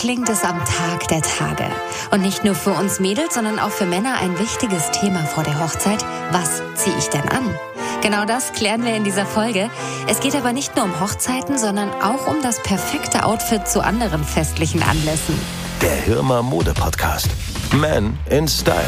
klingt es am Tag der Tage. Und nicht nur für uns Mädels, sondern auch für Männer ein wichtiges Thema vor der Hochzeit. Was ziehe ich denn an? Genau das klären wir in dieser Folge. Es geht aber nicht nur um Hochzeiten, sondern auch um das perfekte Outfit zu anderen festlichen Anlässen. Der Hirmer Mode Podcast. Man in Style.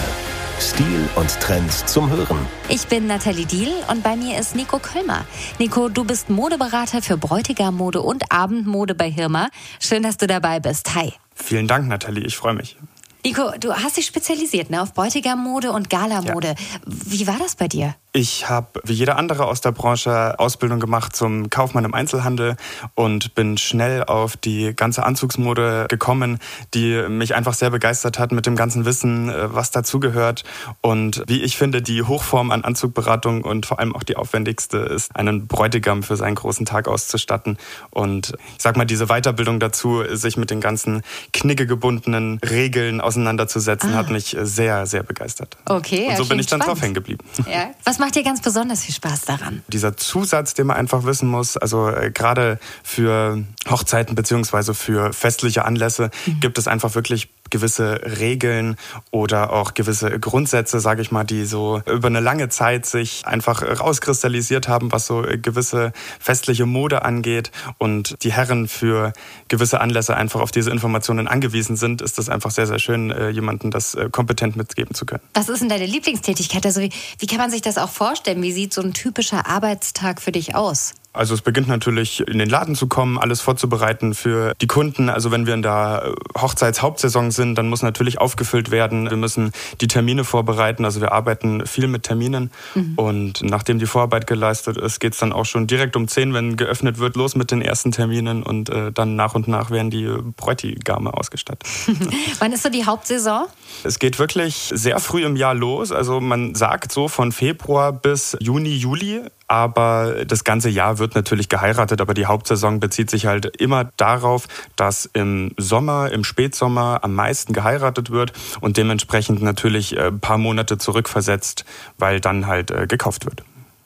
Stil und Trends zum Hören. Ich bin Nathalie Diel und bei mir ist Nico Kölmer. Nico, du bist Modeberater für Bräutigammode und Abendmode bei Hirmer. Schön, dass du dabei bist. Hi. Vielen Dank, Nathalie. Ich freue mich. Nico, du hast dich spezialisiert ne, auf Bräutigammode und Galamode. Ja. Wie war das bei dir? Ich habe wie jeder andere aus der Branche Ausbildung gemacht zum Kaufmann im Einzelhandel und bin schnell auf die ganze Anzugsmode gekommen, die mich einfach sehr begeistert hat mit dem ganzen Wissen, äh, was dazugehört und wie ich finde, die Hochform an Anzugberatung und vor allem auch die aufwendigste ist, einen Bräutigam für seinen großen Tag auszustatten und ich sag mal diese Weiterbildung dazu, sich mit den ganzen knickegebundenen Regeln auseinanderzusetzen, ah. hat mich sehr sehr begeistert. Okay, und so bin ich dann spannend. drauf hängen geblieben. Ja. Was macht dir ganz besonders viel Spaß daran? Dieser Zusatz, den man einfach wissen muss, also äh, gerade für Hochzeiten beziehungsweise für festliche Anlässe mhm. gibt es einfach wirklich gewisse Regeln oder auch gewisse Grundsätze, sage ich mal, die so über eine lange Zeit sich einfach rauskristallisiert haben, was so gewisse festliche Mode angeht und die Herren für gewisse Anlässe einfach auf diese Informationen angewiesen sind, ist das einfach sehr, sehr schön, äh, jemanden das äh, kompetent mitgeben zu können. Was ist denn deine Lieblingstätigkeit? Also wie, wie kann man sich das auch vorstellen? Wie sieht so ein typischer Arbeitstag für dich aus? Also es beginnt natürlich in den Laden zu kommen, alles vorzubereiten für die Kunden. Also wenn wir in der Hochzeitshauptsaison sind, dann muss natürlich aufgefüllt werden. Wir müssen die Termine vorbereiten. Also wir arbeiten viel mit Terminen. Mhm. Und nachdem die Vorarbeit geleistet ist, geht es dann auch schon direkt um 10, wenn geöffnet wird, los mit den ersten Terminen. Und äh, dann nach und nach werden die Bräutigame ausgestattet. Wann ist so die Hauptsaison? Es geht wirklich sehr früh im Jahr los. Also man sagt so von Februar bis Juni, Juli aber das ganze Jahr wird natürlich geheiratet, aber die Hauptsaison bezieht sich halt immer darauf, dass im Sommer, im Spätsommer am meisten geheiratet wird und dementsprechend natürlich ein äh, paar Monate zurückversetzt, weil dann halt äh, gekauft wird.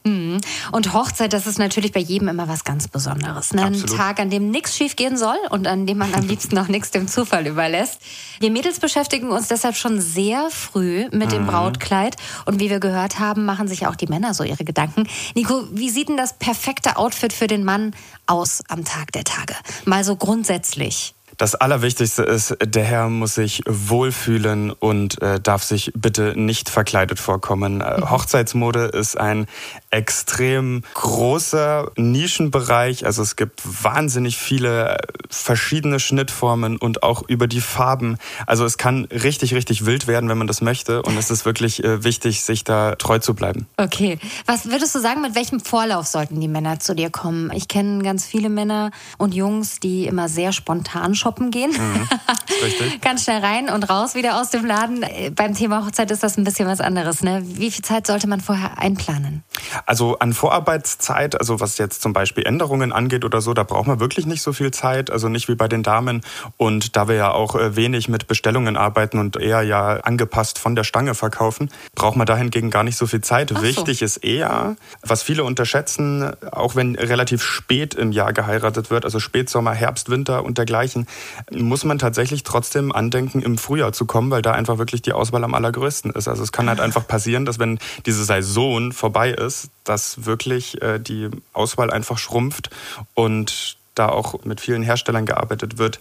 Mhm. Und Hochzeit, das ist natürlich bei jedem immer was ganz Besonderes. Ne? Ein Tag, an dem nichts schief gehen soll und an dem man am liebsten auch nichts dem Zufall überlässt. Wir Mädels beschäftigen uns deshalb schon sehr früh mit dem mhm. Brautkleid. Und wie wir gehört haben, machen sich auch die Männer so ihre Gedanken. Nico, wie sieht denn das perfekte Outfit für den Mann aus am Tag der Tage? Mal so grundsätzlich. Das Allerwichtigste ist, der Herr muss sich wohlfühlen und äh, darf sich bitte nicht verkleidet vorkommen. Äh, mhm. Hochzeitsmode ist ein extrem großer Nischenbereich. Also es gibt wahnsinnig viele verschiedene Schnittformen und auch über die Farben. Also es kann richtig, richtig wild werden, wenn man das möchte. Und es ist wirklich äh, wichtig, sich da treu zu bleiben. Okay. Was würdest du sagen, mit welchem Vorlauf sollten die Männer zu dir kommen? Ich kenne ganz viele Männer und Jungs, die immer sehr spontan shoppen gehen. Mhm, richtig. Ganz schnell rein und raus wieder aus dem Laden. Beim Thema Hochzeit ist das ein bisschen was anderes. Ne? Wie viel Zeit sollte man vorher einplanen? Also an Vorarbeitszeit, also was jetzt zum Beispiel Änderungen angeht oder so, da braucht man wirklich nicht so viel Zeit. Also nicht wie bei den Damen. Und da wir ja auch äh, wenig mit Bestellungen arbeiten und eher ja angepasst von der Stange verkaufen, braucht man dahingegen gar nicht so viel Zeit. So. Wichtig ist eher, was viele unterschätzen, auch wenn relativ spät im Jahr geheiratet wird, also Spätsommer, Herbst, Winter und dergleichen, muss man tatsächlich trotzdem andenken, im Frühjahr zu kommen, weil da einfach wirklich die Auswahl am allergrößten ist. Also es kann halt einfach passieren, dass wenn diese Saison vorbei ist, dass wirklich äh, die Auswahl einfach schrumpft und da auch mit vielen Herstellern gearbeitet wird,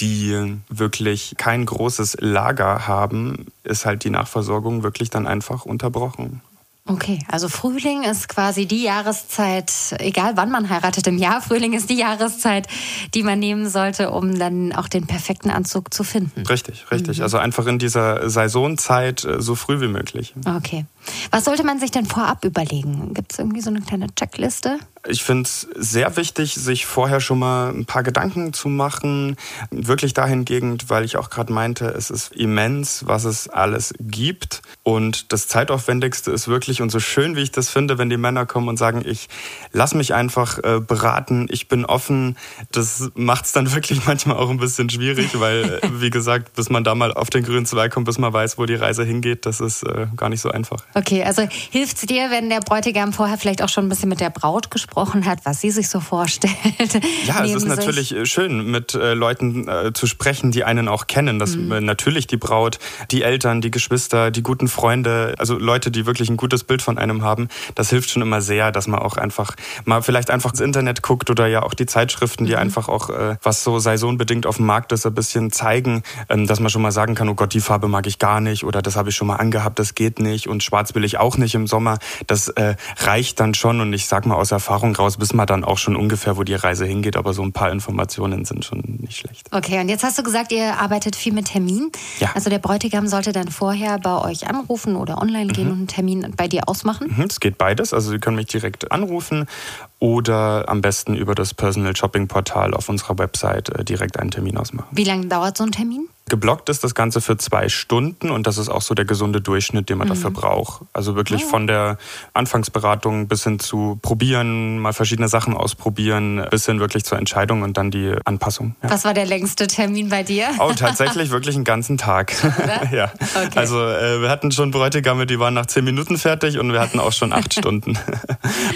die wirklich kein großes Lager haben, ist halt die Nachversorgung wirklich dann einfach unterbrochen. Okay, also Frühling ist quasi die Jahreszeit, egal wann man heiratet im Jahr, Frühling ist die Jahreszeit, die man nehmen sollte, um dann auch den perfekten Anzug zu finden. Richtig, richtig. Mhm. Also einfach in dieser Saisonzeit äh, so früh wie möglich. Okay. Was sollte man sich denn vorab überlegen? Gibt es irgendwie so eine kleine Checkliste? Ich finde es sehr wichtig, sich vorher schon mal ein paar Gedanken zu machen. Wirklich dahingehend, weil ich auch gerade meinte, es ist immens, was es alles gibt. Und das Zeitaufwendigste ist wirklich, und so schön wie ich das finde, wenn die Männer kommen und sagen, ich lass mich einfach äh, beraten, ich bin offen. Das macht es dann wirklich manchmal auch ein bisschen schwierig, weil, äh, wie gesagt, bis man da mal auf den grünen Zweig kommt, bis man weiß, wo die Reise hingeht, das ist äh, gar nicht so einfach. Okay, also hilft es dir, wenn der Bräutigam vorher vielleicht auch schon ein bisschen mit der Braut gesprochen hat, was sie sich so vorstellt? Ja, es ist natürlich äh, schön, mit äh, Leuten äh, zu sprechen, die einen auch kennen. Das, mhm. Äh, natürlich die Braut, die Eltern, die Geschwister, die guten Freunde, also Leute, die wirklich ein gutes Bild von einem haben. Das hilft schon immer sehr, dass man auch einfach mal vielleicht einfach ins Internet guckt oder ja auch die Zeitschriften, die mhm. einfach auch, äh, was so saisonbedingt auf dem Markt ist, ein bisschen zeigen, ähm, dass man schon mal sagen kann, oh Gott, die Farbe mag ich gar nicht oder das habe ich schon mal angehabt, das geht nicht und schwarz schwarz will ich auch nicht im Sommer. Das äh, reicht dann schon und ich sag mal aus Erfahrung raus, wissen wir dann auch schon ungefähr, wo die Reise hingeht, aber so ein paar Informationen sind schon nicht schlecht. Okay, und jetzt hast du gesagt, ihr arbeitet viel mit Termin. Ja. Also der Bräutigam sollte dann vorher bei euch anrufen oder online gehen mhm. und einen Termin bei dir ausmachen? Mhm, es geht beides. Also Sie können mich direkt anrufen oder am besten über das Personal Shopping Portal auf unserer Website äh, direkt einen Termin ausmachen. Wie lange dauert so ein Termin? Geblockt ist das Ganze für zwei Stunden und das ist auch so der gesunde Durchschnitt, den man mhm. dafür braucht. Also wirklich von der Anfangsberatung bis hin zu probieren, mal verschiedene Sachen ausprobieren, bis hin wirklich zur Entscheidung und dann die Anpassung. Ja. Was war der längste Termin bei dir? Oh, tatsächlich wirklich einen ganzen Tag. ja. Okay. Also äh, wir hatten schon Bräutigame, die waren nach zehn Minuten fertig und wir hatten auch schon acht Stunden.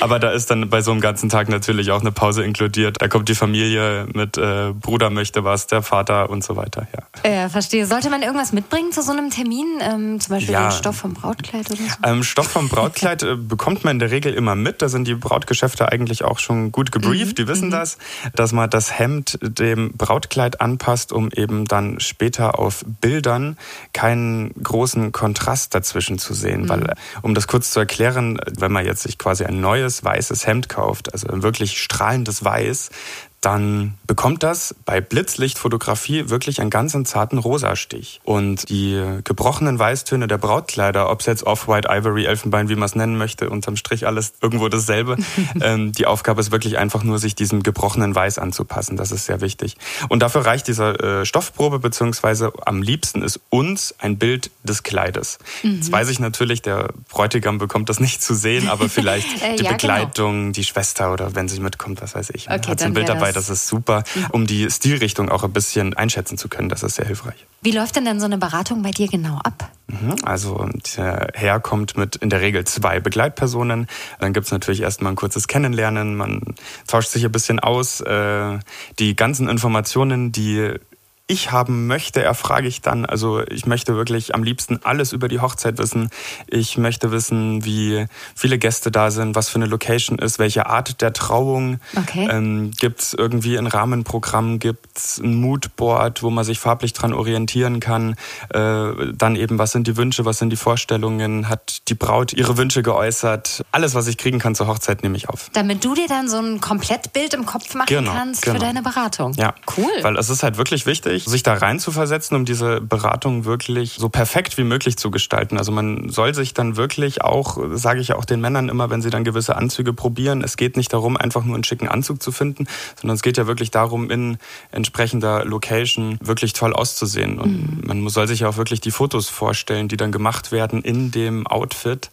Aber da ist dann bei so einem ganzen Tag natürlich auch eine Pause inkludiert. Da kommt die Familie mit äh, Bruder möchte was, der Vater und so weiter. Ja. Ja, verstehe. Sollte man irgendwas mitbringen zu so einem Termin? Ähm, zum Beispiel ja. den Stoff vom Brautkleid oder so? Ähm, Stoff vom Brautkleid äh, bekommt man in der Regel immer mit. Da sind die Brautgeschäfte eigentlich auch schon gut gebrieft. Mhm. Die wissen mhm. das, dass man das Hemd dem Brautkleid anpasst, um eben dann später auf Bildern keinen großen Kontrast dazwischen zu sehen. Mhm. Weil, äh, um das kurz zu erklären, wenn man jetzt sich quasi ein neues weißes Hemd kauft, also ein wirklich strahlendes Weiß, dann bekommt das bei Blitzlichtfotografie wirklich einen ganz zarten Rosastich. Und die gebrochenen Weißtöne der Brautkleider, ob es jetzt Off-White, Ivory, Elfenbein, wie man es nennen möchte, unterm Strich alles irgendwo dasselbe. ähm, die Aufgabe ist wirklich einfach nur, sich diesem gebrochenen Weiß anzupassen. Das ist sehr wichtig. Und dafür reicht diese äh, Stoffprobe, beziehungsweise am liebsten ist uns ein Bild des Kleides. Mhm. Jetzt weiß ich natürlich, der Bräutigam bekommt das nicht zu sehen, aber vielleicht äh, die ja, genau. Begleitung, genau. die Schwester oder wenn sie mitkommt, was weiß ich. Okay, hat ein Bild dabei, das ist super, um die Stilrichtung auch ein bisschen einschätzen zu können. Das ist sehr hilfreich. Wie läuft denn dann so eine Beratung bei dir genau ab? Mhm, also der Herr kommt mit in der Regel zwei Begleitpersonen. Dann gibt es natürlich erstmal ein kurzes Kennenlernen. Man tauscht sich ein bisschen aus. Äh, die ganzen Informationen, die ich haben möchte, erfrage ich dann. Also ich möchte wirklich am liebsten alles über die Hochzeit wissen. Ich möchte wissen, wie viele Gäste da sind, was für eine Location ist, welche Art der Trauung. Okay. Ähm, gibt es irgendwie ein Rahmenprogramm, gibt es ein Moodboard, wo man sich farblich dran orientieren kann. Äh, dann eben, was sind die Wünsche, was sind die Vorstellungen, hat die Braut ihre Wünsche geäußert. Alles, was ich kriegen kann zur Hochzeit, nehme ich auf. Damit du dir dann so ein Komplettbild im Kopf machen genau, kannst genau. für deine Beratung. Ja, cool. Weil es ist halt wirklich wichtig, wichtig, sich da rein zu versetzen, um diese Beratung wirklich so perfekt wie möglich zu gestalten. Also man soll sich dann wirklich auch, sage ich auch den Männern immer, wenn sie dann gewisse Anzüge probieren, es geht nicht darum, einfach nur einen schicken Anzug zu finden, sondern es geht ja wirklich darum, in entsprechender Location wirklich toll auszusehen. Und mhm. man soll sich auch wirklich die Fotos vorstellen, die dann gemacht werden in dem Outfit.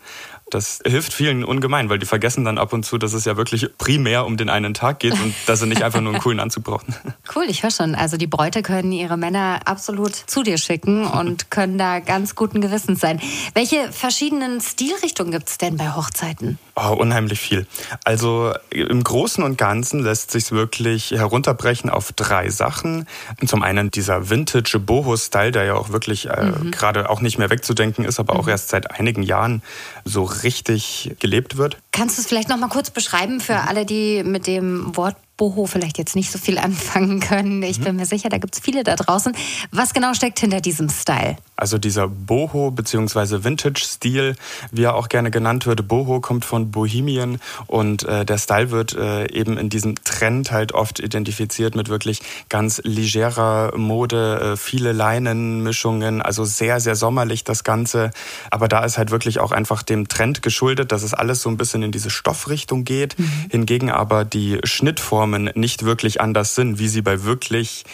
Das hilft vielen ungemein, weil die vergessen dann ab und zu, dass es ja wirklich primär um den einen Tag geht und dass sie nicht einfach nur einen coolen Anzug brauchen. Cool, ich höre schon. Also die Bräute können ihre Männer absolut zu dir schicken und können da ganz guten Gewissens sein. Welche verschiedenen Stilrichtungen gibt es denn bei Hochzeiten? Oh, unheimlich viel. Also im Großen und Ganzen lässt sich wirklich herunterbrechen auf drei Sachen. Zum einen dieser Vintage Boho-Style, der ja auch wirklich äh, mhm. gerade auch nicht mehr wegzudenken ist, aber auch mhm. erst seit einigen Jahren so richtig gelebt wird. Kannst du es vielleicht noch mal kurz beschreiben für alle, die mit dem Wort Boho vielleicht jetzt nicht so viel anfangen können. Ich mhm. bin mir sicher, da gibt es viele da draußen. Was genau steckt hinter diesem Style? Also dieser Boho bzw. Vintage-Stil, wie er auch gerne genannt wird. Boho kommt von Bohemian und äh, der Style wird äh, eben in diesem Trend halt oft identifiziert mit wirklich ganz legerer Mode, äh, viele Leinenmischungen, also sehr, sehr sommerlich das Ganze. Aber da ist halt wirklich auch einfach dem Trend geschuldet, dass es alles so ein bisschen in diese Stoffrichtung geht. Mhm. Hingegen aber die Schnittform Formen nicht wirklich anders sind, wie sie bei wirklich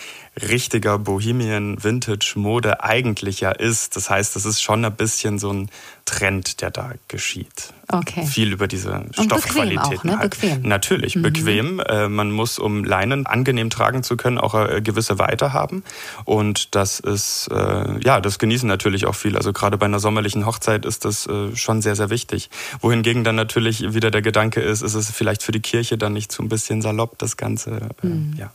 richtiger Bohemian Vintage Mode eigentlich ja ist. Das heißt, es ist schon ein bisschen so ein Trend, der da geschieht. Okay. Viel über diese Stoffqualität. Ne? Bequem. Natürlich, mhm. bequem. Äh, man muss, um Leinen angenehm tragen zu können, auch eine gewisse Weite haben. Und das ist, äh, ja, das genießen natürlich auch viel. Also gerade bei einer sommerlichen Hochzeit ist das äh, schon sehr, sehr wichtig. Wohingegen dann natürlich wieder der Gedanke ist, ist es vielleicht für die Kirche dann nicht so ein bisschen salopp, das Ganze. Mhm. Ja.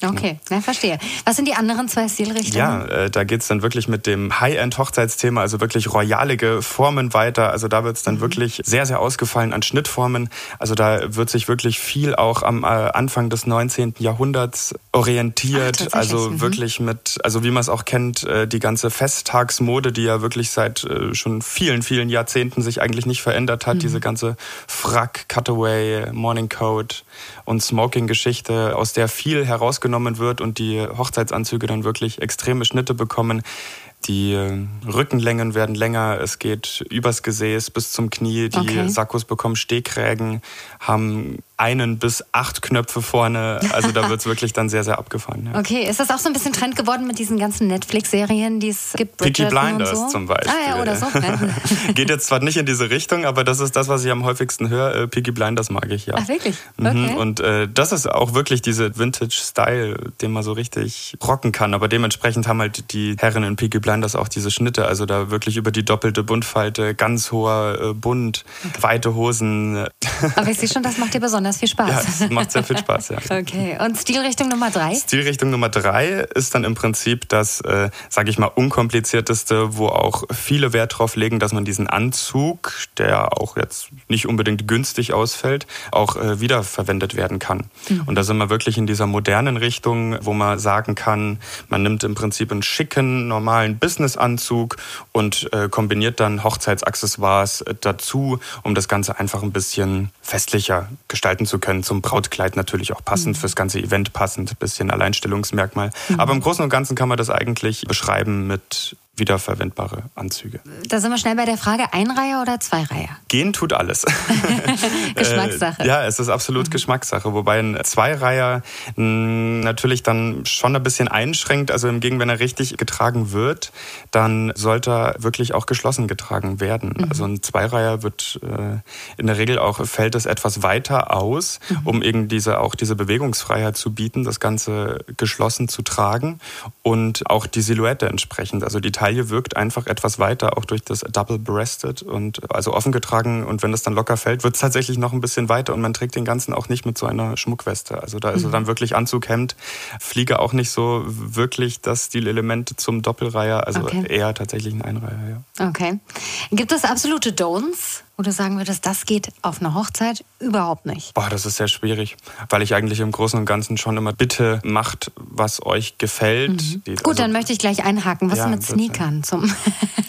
Okay, ja, verstehe. Was sind die anderen zwei Stilrichtungen? Ja, äh, da geht's dann wirklich mit dem High-End-Hochzeitsthema, also wirklich royalige Formen weiter. Also da wird's dann mhm. wirklich sehr, sehr ausgefallen an Schnittformen. Also da wird sich wirklich viel auch am äh, Anfang des 19. Jahrhunderts orientiert. Ach, also mhm. wirklich mit, also wie man es auch kennt, äh, die ganze Festtagsmode, die ja wirklich seit äh, schon vielen, vielen Jahrzehnten sich eigentlich nicht verändert hat. Mhm. Diese ganze Frack, Cutaway, Morning Coat und Smoking-Geschichte, aus der viel herausgenommen wird und die Hochzeitsanzüge dann wirklich extreme Schnitte bekommen. Die äh, Rückenlängen werden länger, es geht übers Gesäß bis zum Knie, die okay. Sakkos bekommen Stehkrägen, haben einen bis acht Knöpfe vorne. Also da wird es wirklich dann sehr, sehr abgefahren. Ja. Okay, ist das auch so ein bisschen Trend geworden mit diesen ganzen Netflix-Serien, die es gibt? Peaky Blinders so? zum Beispiel. Ah ja, oder so. Geht jetzt zwar nicht in diese Richtung, aber das ist das, was ich am häufigsten höre. Äh, Peaky Blinders mag ich, ja. Ach, wirklich? Mhm. Okay. Und äh, das ist auch wirklich diese Vintage-Style, den man so richtig rocken kann. Aber dementsprechend haben halt die Herren in Peaky Blinders auch diese Schnitte. Also da wirklich über die doppelte Buntfalte, ganz hoher äh, Bund, okay. weite Hosen. Aber ich sehe schon, das macht dir besonders besonders viel Spaß. Ja, es macht sehr viel Spaß, ja. Okay, und Stilrichtung Nummer drei? Stilrichtung Nummer drei ist dann im Prinzip das, äh, sage ich mal, unkomplizierteste, wo auch viele Wert drauf legen, dass man diesen Anzug, der auch jetzt nicht unbedingt günstig ausfällt, auch äh, wiederverwendet werden kann. Mhm. Und da sind wir wirklich in dieser modernen Richtung, wo man sagen kann, man nimmt im Prinzip einen schicken, normalen Businessanzug und äh, kombiniert dann Hochzeitsaccessoires äh, dazu, um das Ganze einfach ein bisschen festlicher gestalten zu können. Zum Brautkleid natürlich auch passend, mhm. fürs ganze Event passend, bisschen Alleinstellungsmerkmal. Mhm. Aber im Großen und Ganzen kann man das eigentlich beschreiben mit wiederverwendbare Anzüge. Da sind wir schnell bei der Frage, Einreihe oder Zweireihe? Gehen tut alles. Geschmackssache. Äh, ja, es ist absolut mhm. Geschmackssache, wobei ein Zweireiher natürlich dann schon ein bisschen einschränkt. Also im Gegenteil, wenn er richtig getragen wird, dann sollte er wirklich auch geschlossen getragen werden. Mhm. Also ein Zweireiher wird äh, in der Regel auch, fällt es etwas weiter aus, mhm. um eben diese, auch diese Bewegungsfreiheit zu bieten, das Ganze geschlossen zu tragen und auch die Silhouette entsprechend, also die Teile Taille wirkt einfach etwas weiter, auch durch das Double Breasted und also offen getragen. Und wenn das dann locker fällt, wird es tatsächlich noch ein bisschen weiter und man trägt den ganzen auch nicht mit so einer Schmuckweste. Also da ist mhm. dann wirklich Anzug, Hemd, Fliege auch nicht so wirklich das Stilelement zum Doppelreiher, also okay. eher tatsächlich ein Einreiher, ja. Okay. Gibt es absolute Don'ts? Wo du sagen würdest, das geht auf einer Hochzeit überhaupt nicht? Boah, das ist sehr schwierig, weil ich eigentlich im Großen und Ganzen schon immer bitte macht, was euch gefällt. Mhm. Gut, also, dann möchte ich gleich einhaken. Was ja, mit Sneakern zum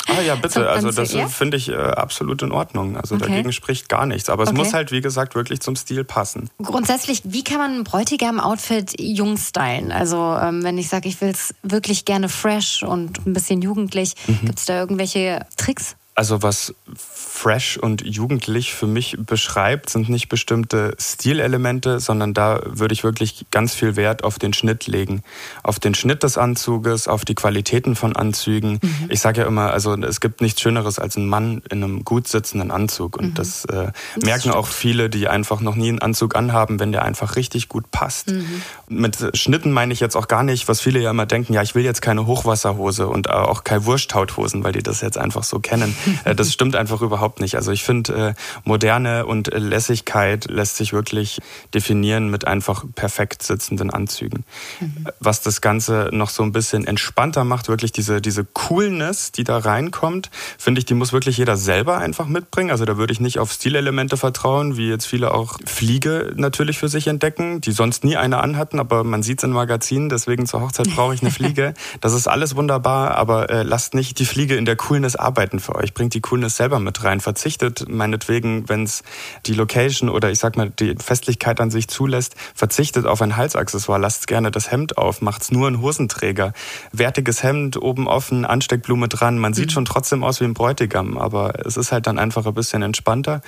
Ah ja, bitte. also das finde ich äh, absolut in Ordnung. Also okay. dagegen spricht gar nichts. Aber es okay. muss halt, wie gesagt, wirklich zum Stil passen. Grundsätzlich, wie kann man ein Bräutigam-Outfit jung stylen? Also ähm, wenn ich sage, ich will es wirklich gerne fresh und ein bisschen jugendlich, mhm. gibt es da irgendwelche Tricks? Also was fresh und jugendlich für mich beschreibt, sind nicht bestimmte Stilelemente, sondern da würde ich wirklich ganz viel Wert auf den Schnitt legen. Auf den Schnitt des Anzuges, auf die Qualitäten von Anzügen. Mhm. Ich sage ja immer, also es gibt nichts Schöneres als ein Mann in einem gut sitzenden Anzug. Und mhm. das, äh, das merken stimmt. auch viele, die einfach noch nie einen Anzug anhaben, wenn der einfach richtig gut passt. Mhm. Mit Schnitten meine ich jetzt auch gar nicht, was viele ja immer denken, ja, ich will jetzt keine Hochwasserhose und auch keine Wurschthauthosen, weil die das jetzt einfach so kennen. Äh, das stimmt einfach überhaupt nicht. Also ich finde, äh, Moderne und Lässigkeit lässt sich wirklich definieren mit einfach perfekt sitzenden Anzügen. Mhm. Was das Ganze noch so ein bisschen entspannter macht, wirklich diese, diese Coolness, die da reinkommt, finde ich, die muss wirklich jeder selber einfach mitbringen. Also da würde ich nicht auf Stilelemente vertrauen, wie jetzt viele auch Fliege natürlich für sich entdecken, die sonst nie eine anhatten, aber man sieht es in Magazinen, deswegen zur Hochzeit brauche ich eine Fliege. Das ist alles wunderbar, aber äh, lasst nicht die Fliege in der Coolness arbeiten für euch bringt die Coolness selber mit rein. Verzichtet meinetwegen, wenn es die Location oder ich sag mal die Festlichkeit an sich zulässt, verzichtet auf ein Halsaccessoire. Lasst gerne das Hemd auf, macht's nur ein Hosenträger. Wertiges Hemd, oben offen, Ansteckblume dran. Man sieht mhm. schon trotzdem aus wie ein Bräutigam, aber es ist halt dann einfach ein bisschen entspannter.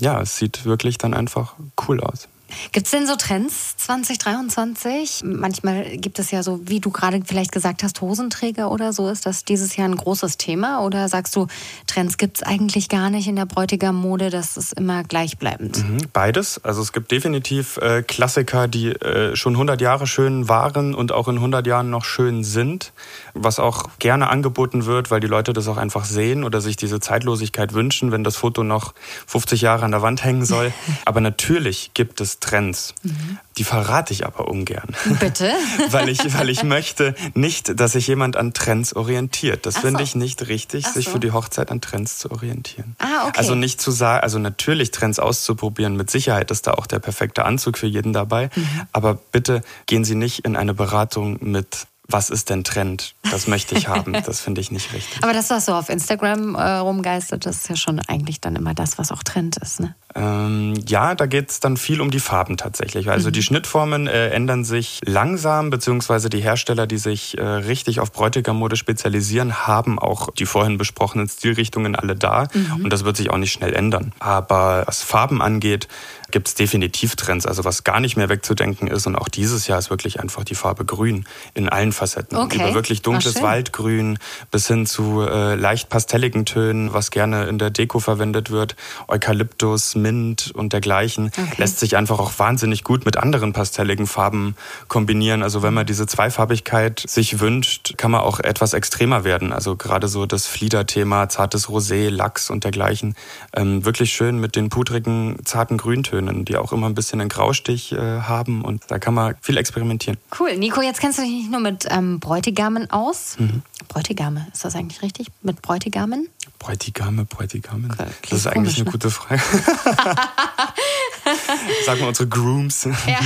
Ja, es sieht wirklich dann einfach cool aus. Gibt es denn so Trends 2023? Manchmal gibt es ja so, wie du gerade vielleicht gesagt hast, Hosenträger oder so. Ist das dieses Jahr ein großes Thema? Oder sagst du, Trends gibt es eigentlich gar nicht in der Bräutigam-Mode, das ist immer gleichbleibend? Mhm, beides. Also es gibt definitiv äh, Klassiker, die äh, schon 100 Jahre schön waren und auch in 100 Jahren noch schön sind. Was auch gerne angeboten wird, weil die Leute das auch einfach sehen oder sich diese Zeitlosigkeit wünschen, wenn das Foto noch 50 Jahre an der Wand hängen soll. Aber natürlich gibt es Trends. Mhm. Die verrate ich aber ungern. Bitte? weil, ich, weil ich möchte nicht, dass sich jemand an Trends orientiert. Das finde so. ich nicht richtig, Ach sich so. für die Hochzeit an Trends zu orientieren. Ah, okay. Also nicht zu sagen, also natürlich Trends auszuprobieren, mit Sicherheit ist da auch der perfekte Anzug für jeden dabei. Mhm. Aber bitte gehen Sie nicht in eine Beratung mit was ist denn Trend? Das möchte ich haben. Das finde ich nicht richtig. Aber das, was so auf Instagram äh, rumgeistert, das ist ja schon eigentlich dann immer das, was auch Trend ist, ne? Ähm, ja, da geht es dann viel um die Farben tatsächlich. Also mhm. die Schnittformen äh, ändern sich langsam, beziehungsweise die Hersteller, die sich äh, richtig auf Bräutigammode spezialisieren, haben auch die vorhin besprochenen Stilrichtungen alle da. Mhm. Und das wird sich auch nicht schnell ändern. Aber was Farben angeht, gibt es definitiv Trends. Also was gar nicht mehr wegzudenken ist und auch dieses Jahr ist wirklich einfach die Farbe Grün in allen Facetten. Okay. Über wirklich dunkles Waldgrün bis hin zu äh, leicht pastelligen Tönen, was gerne in der Deko verwendet wird. Eukalyptus, Mint und dergleichen. Okay. Lässt sich einfach auch wahnsinnig gut mit anderen pastelligen Farben kombinieren. Also wenn man diese Zweifarbigkeit sich wünscht, kann man auch etwas extremer werden. Also gerade so das Fliederthema, zartes Rosé, Lachs und dergleichen. Ähm, wirklich schön mit den pudrigen, zarten Grüntönen die auch immer ein bisschen einen Graustich äh, haben und da kann man viel experimentieren. Cool. Nico, jetzt kennst du dich nicht nur mit ähm, Bräutigamen aus. Mhm. Bräutigame, ist das eigentlich richtig? Mit Bräutigamen? Bräutigame, Bräutigamen. Okay, das ist eigentlich komisch, eine ne? gute Frage. Sag mal unsere Grooms. Ja.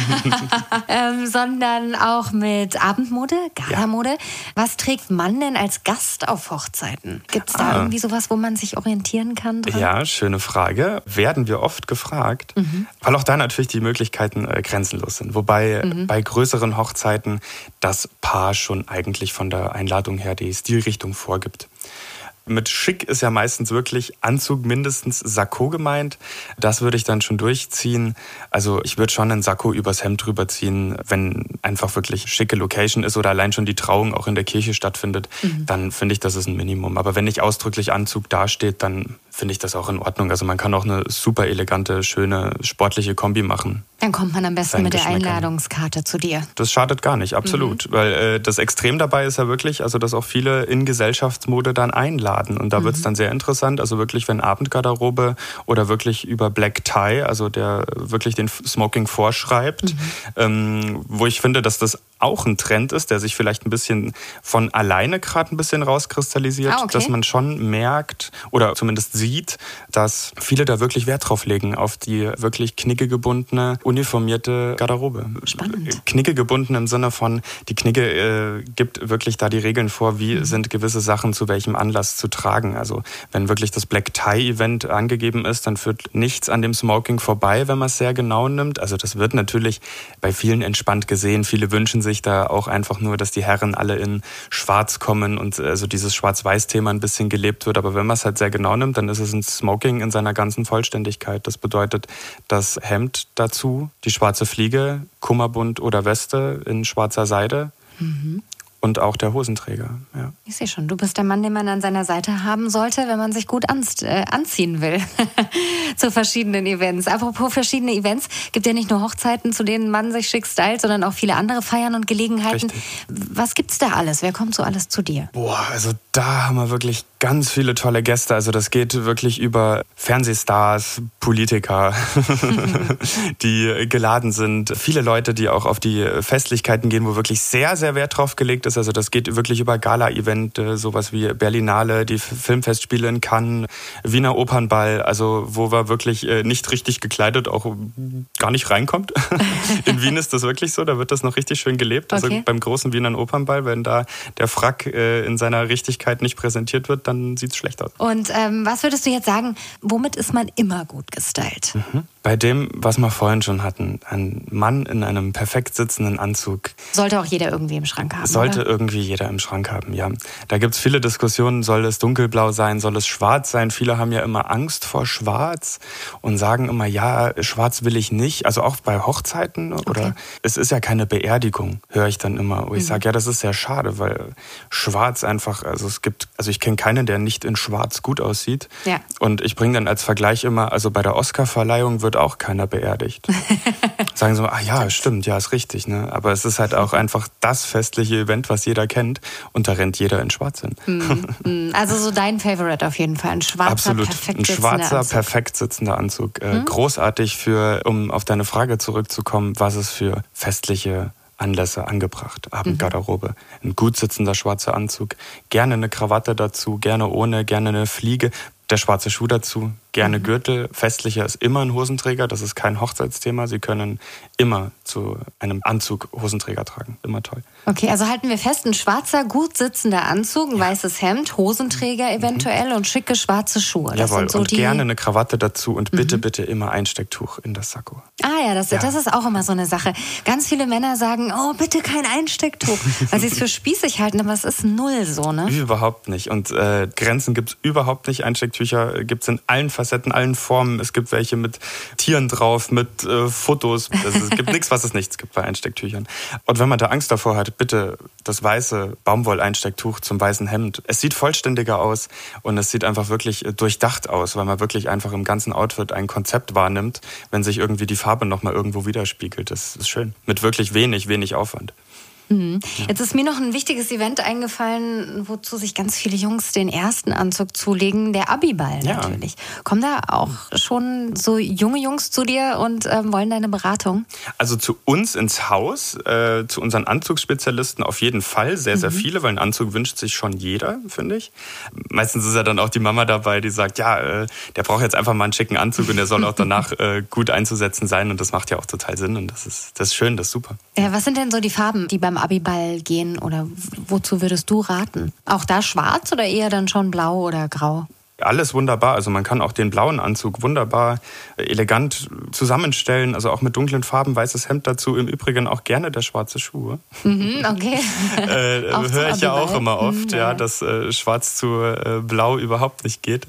ähm, sondern auch mit Abendmode, Galamode. Ja. Was trägt man denn als Gast auf Hochzeiten? Gibt es da ah. irgendwie sowas, wo man sich orientieren kann? Dran? Ja, schöne Frage. Werden wir oft gefragt, mhm. weil auch da natürlich die Möglichkeiten äh, grenzenlos sind. Wobei mhm. bei größeren Hochzeiten das Paar schon eigentlich von der Einladung her die Stilrichtung vorgibt. Mit schick ist ja meistens wirklich Anzug mindestens Sakko gemeint. Das würde ich dann schon durchziehen. Also ich würde schon einen Sakko übers Hemd drüber ziehen, wenn einfach wirklich schicke Location ist oder allein schon die Trauung auch in der Kirche stattfindet, mhm. dann finde ich, das ist ein Minimum. Aber wenn nicht ausdrücklich Anzug dasteht, dann finde ich das auch in Ordnung. Also man kann auch eine super elegante, schöne, sportliche Kombi machen. Dann kommt man am besten mit der Einladungskarte zu dir. Das schadet gar nicht, absolut. Mhm. Weil äh, das Extrem dabei ist ja wirklich, also dass auch viele in Gesellschaftsmode dann einladen. Und da mhm. wird es dann sehr interessant. Also wirklich, wenn Abendgarderobe oder wirklich über Black Tie, also der wirklich den Smoking vorschreibt, mhm. ähm, wo ich finde, dass das auch ein Trend ist, der sich vielleicht ein bisschen von alleine gerade ein bisschen rauskristallisiert, ah, okay. dass man schon merkt oder zumindest sieht, dass viele da wirklich Wert drauf legen auf die wirklich knickegebundene, uniformierte Garderobe. Spannend. Knickegebunden im Sinne von, die Knicke äh, gibt wirklich da die Regeln vor, wie mhm. sind gewisse Sachen zu welchem Anlass zu tragen. Also wenn wirklich das Black Tie Event angegeben ist, dann führt nichts an dem Smoking vorbei, wenn man es sehr genau nimmt. Also das wird natürlich bei vielen entspannt gesehen. Viele wünschen sich da auch einfach nur, dass die Herren alle in Schwarz kommen und also dieses Schwarz-Weiß-Thema ein bisschen gelebt wird. Aber wenn man es halt sehr genau nimmt, dann ist es ein Smoking in seiner ganzen Vollständigkeit. Das bedeutet das Hemd dazu, die schwarze Fliege, Kummerbund oder Weste in schwarzer Seide. Mhm und auch der Hosenträger. Ja. Ich sehe schon, du bist der Mann, den man an seiner Seite haben sollte, wenn man sich gut äh, anziehen will zu verschiedenen Events. Apropos verschiedene Events, gibt ja nicht nur Hochzeiten, zu denen man sich schick stylt, sondern auch viele andere Feiern und Gelegenheiten. Richtig. Was gibt's da alles? Wer kommt so alles zu dir? Boah, also da haben wir wirklich ganz viele tolle Gäste. Also das geht wirklich über Fernsehstars, Politiker, die geladen sind. Viele Leute, die auch auf die Festlichkeiten gehen, wo wirklich sehr, sehr Wert drauf gelegt ist. Also das geht wirklich über Gala-Event, sowas wie Berlinale, die Filmfestspiele in Cannes, Wiener Opernball, also wo wir wirklich äh, nicht richtig gekleidet auch gar nicht reinkommt. in Wien ist das wirklich so, da wird das noch richtig schön gelebt. Also okay. beim großen Wiener Opernball, wenn da der Frack äh, in seiner Richtigkeit nicht präsentiert wird, dann sieht es schlecht aus. Und ähm, was würdest du jetzt sagen, womit ist man immer gut gestylt? Mhm. Bei dem, was wir vorhin schon hatten, ein Mann in einem perfekt sitzenden Anzug. Sollte auch jeder irgendwie im Schrank haben. Sollte oder? irgendwie jeder im Schrank haben, ja. Da gibt es viele Diskussionen, soll es dunkelblau sein, soll es schwarz sein? Viele haben ja immer Angst vor Schwarz und sagen immer, ja, schwarz will ich nicht. Also auch bei Hochzeiten oder okay. es ist ja keine Beerdigung, höre ich dann immer. Wo ich mhm. sage, ja, das ist sehr schade, weil schwarz einfach, also es gibt, also ich kenne keinen, der nicht in schwarz gut aussieht. Ja. Und ich bringe dann als Vergleich immer, also bei der Oscarverleihung wird wird auch keiner beerdigt. Sagen so, ah ja, stimmt, ja, ist richtig. Ne? Aber es ist halt auch einfach das festliche Event, was jeder kennt. Und da rennt jeder in Schwarz hin. Mm, also so dein Favorite auf jeden Fall. Ein schwarzer, Absolut. perfekt ein schwarzer, Anzug. perfekt sitzender Anzug. Äh, hm? Großartig für, um auf deine Frage zurückzukommen, was es für festliche Anlässe angebracht. Abendgarderobe. Mhm. Ein gut sitzender schwarzer Anzug. Gerne eine Krawatte dazu, gerne ohne, gerne eine Fliege. Der schwarze Schuh dazu, gerne mhm. Gürtel. Festlicher ist immer ein Hosenträger, das ist kein Hochzeitsthema. Sie können immer zu einem Anzug Hosenträger tragen. Immer toll. Okay, also halten wir fest, ein schwarzer, gut sitzender Anzug, ein ja. weißes Hemd, Hosenträger mhm. eventuell mhm. und schicke schwarze Schuhe. Das Jawohl, so und gerne eine Krawatte dazu und bitte, mhm. bitte immer Einstecktuch in das Sakko. Ah ja das, ja. das ist auch immer so eine Sache. Ganz viele Männer sagen, oh, bitte kein Einstecktuch, weil sie es für spießig halten, aber es ist null so, ne? Überhaupt nicht. Und äh, Grenzen gibt es überhaupt nicht. Einstecktücher gibt es in allen Facetten, allen Formen. Es gibt welche mit Tieren drauf, mit äh, Fotos. Also, es gibt nichts, was es nichts gibt bei Einstecktüchern. Und wenn man da Angst davor hat, bitte das weiße Baumwolleinstecktuch zum weißen Hemd. Es sieht vollständiger aus und es sieht einfach wirklich äh, durchdacht aus, weil man wirklich einfach im ganzen Outfit ein Konzept wahrnimmt, wenn sich irgendwie die Farbe nochmal irgendwo widerspiegelt. Das ist schön. Mit wirklich wenig, wenig Aufwand. Mhm. Jetzt ist mir noch ein wichtiges Event eingefallen, wozu sich ganz viele Jungs den ersten Anzug zulegen, der Abiball natürlich. Ja. Kommen da auch schon so junge Jungs zu dir und ähm, wollen deine Beratung? Also zu uns ins Haus, äh, zu unseren Anzugsspezialisten auf jeden Fall, sehr, sehr mhm. viele, weil einen Anzug wünscht sich schon jeder, finde ich. Meistens ist ja dann auch die Mama dabei, die sagt, ja, äh, der braucht jetzt einfach mal einen schicken Anzug und der soll auch danach äh, gut einzusetzen sein und das macht ja auch total Sinn und das ist, das ist schön, das ist super. Ja, was sind denn so die Farben, die beim Abiball gehen oder wozu würdest du raten? Auch da schwarz oder eher dann schon blau oder grau? Alles wunderbar. Also man kann auch den blauen Anzug wunderbar äh, elegant zusammenstellen. Also auch mit dunklen Farben, weißes Hemd dazu. Im Übrigen auch gerne der schwarze Schuh. Mhm, okay. äh, Höre ich ja auch immer oft, mhm, ja. ja, dass äh, Schwarz zu äh, Blau überhaupt nicht geht.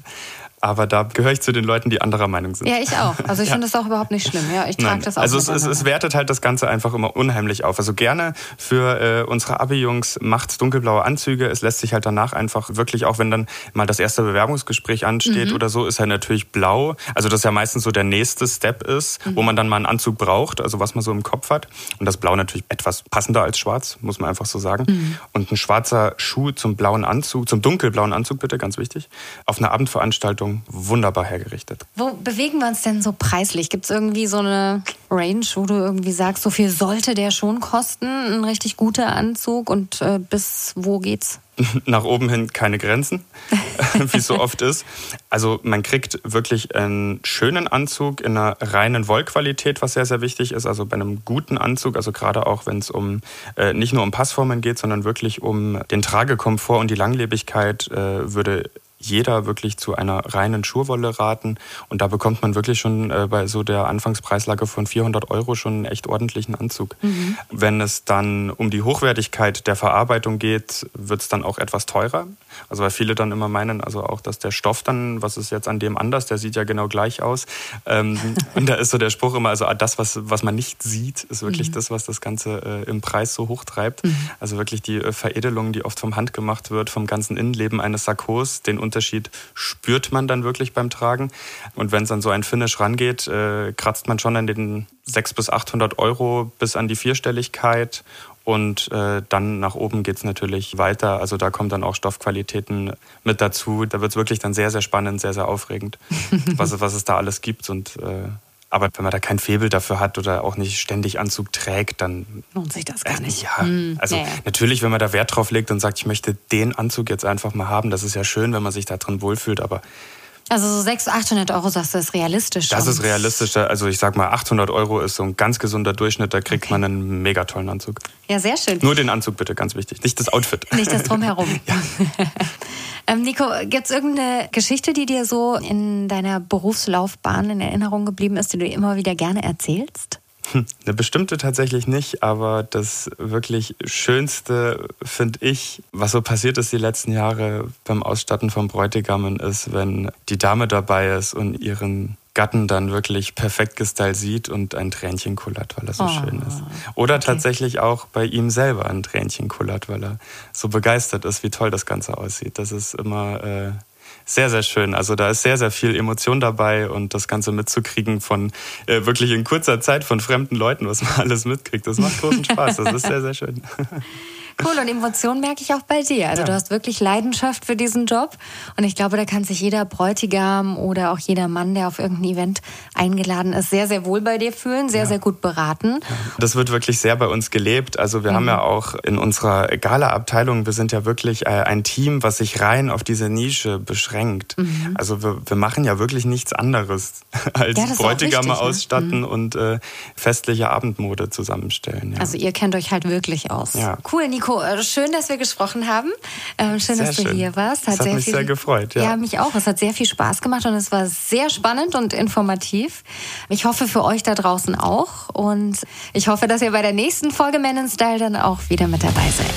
Aber da gehöre ich zu den Leuten, die anderer Meinung sind. Ja, ich auch. Also ich ja. finde das auch überhaupt nicht schlimm. Ja, ich trage das auch. Also es, es, es, wertet halt das Ganze einfach immer unheimlich auf. Also gerne für äh, unsere Abi-Jungs macht dunkelblaue Anzüge. Es lässt sich halt danach einfach wirklich, auch wenn dann mal das erste Bewerbungsgespräch ansteht mhm. oder so, ist halt natürlich blau. Also das ja meistens so der nächste Step ist, mhm. wo man dann mal einen Anzug braucht, also was man so im Kopf hat. Und das Blau natürlich etwas passender als schwarz, muss man einfach so sagen. Mhm. Und ein schwarzer Schuh zum blauen Anzug, zum dunkelblauen Anzug bitte, ganz wichtig, auf einer Abendveranstaltung wunderbar hergerichtet. Wo bewegen wir uns denn so preislich? Gibt es irgendwie so eine Range, wo du irgendwie sagst, so viel sollte der schon kosten, ein richtig guter Anzug und äh, bis wo geht's? Nach oben hin keine Grenzen, wie es so oft ist. Also man kriegt wirklich einen schönen Anzug in einer reinen Wollqualität, was sehr, sehr wichtig ist. Also bei einem guten Anzug, also gerade auch wenn es um äh, nicht nur um Passformen geht, sondern wirklich um den Tragekomfort und die Langlebigkeit, äh, würde jeder wirklich zu einer reinen Schurwolle raten. Und da bekommt man wirklich schon äh, bei so der Anfangspreislage von 400 Euro schon einen echt ordentlichen Anzug. Mhm. Wenn es dann um die Hochwertigkeit der Verarbeitung geht, wird es dann auch etwas teurer. Also weil viele dann immer meinen, also auch, dass der Stoff dann, was ist jetzt an dem anders, der sieht ja genau gleich aus. Ähm, und da ist so der Spruch immer, also das, was, was man nicht sieht, ist wirklich mhm. das, was das Ganze äh, im Preis so hoch treibt. Mhm. Also wirklich die äh, Veredelung, die oft vom Hand gemacht wird, vom ganzen Innenleben eines Sakkos, den Unterschied spürt man dann wirklich beim Tragen. Und wenn es an so ein Finish rangeht, äh, kratzt man schon an den 600 bis 800 Euro bis an die Vierstelligkeit. Und äh, dann nach oben geht es natürlich weiter. Also da kommen dann auch Stoffqualitäten mit dazu. Da wird es wirklich dann sehr, sehr spannend, sehr, sehr aufregend, was, was es da alles gibt. Und äh, aber wenn man da kein Febel dafür hat oder auch nicht ständig Anzug trägt, dann lohnt sich das gar äh, nicht. Ja, hm, also ja, ja. natürlich, wenn man da Wert drauf legt und sagt, ich möchte den Anzug jetzt einfach mal haben, das ist ja schön, wenn man sich da drin wohlfühlt, aber Also so 600, 800 Euro sagst du, ist realistisch. Das ist realistisch. Also ich sag mal, 800 Euro ist so ein ganz gesunder Durchschnitt. Da kriegt okay. man einen mega tollen Anzug. Ja, sehr schön. Nur den Anzug bitte, ganz wichtig. Nicht das Outfit. Nicht das Drumherum. ja. ähm, Nico, gibt es irgendeine Geschichte, die dir so in deiner Berufslaufbahn in Erinnerung geblieben ist, die du immer wieder gerne erzählst? Eine bestimmte tatsächlich nicht, aber das wirklich Schönste, finde ich, was so passiert ist die letzten Jahre beim Ausstatten von Bräutigammen, ist, wenn die Dame dabei ist und ihren Gatten dann wirklich perfekt gestylt sieht und ein Tränchen kullert, weil er so oh, schön ist. Oder okay. tatsächlich auch bei ihm selber ein Tränchen kullert, weil er so begeistert ist, wie toll das Ganze aussieht. Das ist immer äh, sehr, sehr schön. Also da ist sehr, sehr viel Emotion dabei und das Ganze mitzukriegen von äh, wirklich in kurzer Zeit von fremden Leuten, was man alles mitkriegt. Das macht großen Spaß. Das ist sehr, sehr schön. Cool, und Emotionen merke ich auch bei dir. Also ja. du hast wirklich Leidenschaft für diesen Job. Und ich glaube, da kann sich jeder Bräutigam oder auch jeder Mann, der auf irgendein Event eingeladen ist, sehr, sehr wohl bei dir fühlen, sehr, ja. sehr gut beraten. Das wird wirklich sehr bei uns gelebt. Also wir mhm. haben ja auch in unserer Gala-Abteilung, wir sind ja wirklich äh, ein Team, was sich rein auf diese Nische beschränkt. Mhm. Also wir, wir, machen ja wirklich nichts anderes als ja, Bräutigame ne? ausstatten mhm. und äh, festliche Abendmode zusammenstellen. Also ihr kennt euch halt wirklich aus. Cool, Nico. Nico, äh, schön, dass wir gesprochen haben. Ähm, schön, sehr dass du schön. hier warst. Hat, das hat sehr mich viel, sehr gefreut. Ja. ja, mich auch. Es hat sehr viel Spaß gemacht und es war sehr spannend und informativ. Ich hoffe für euch da draußen auch. Und ich hoffe, dass ihr bei der nächsten Folge Men in Style dann auch wieder mit dabei seid.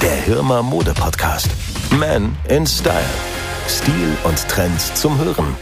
Der Hirmer Mode Podcast. Men in Style. Stil und Trends zum Hören.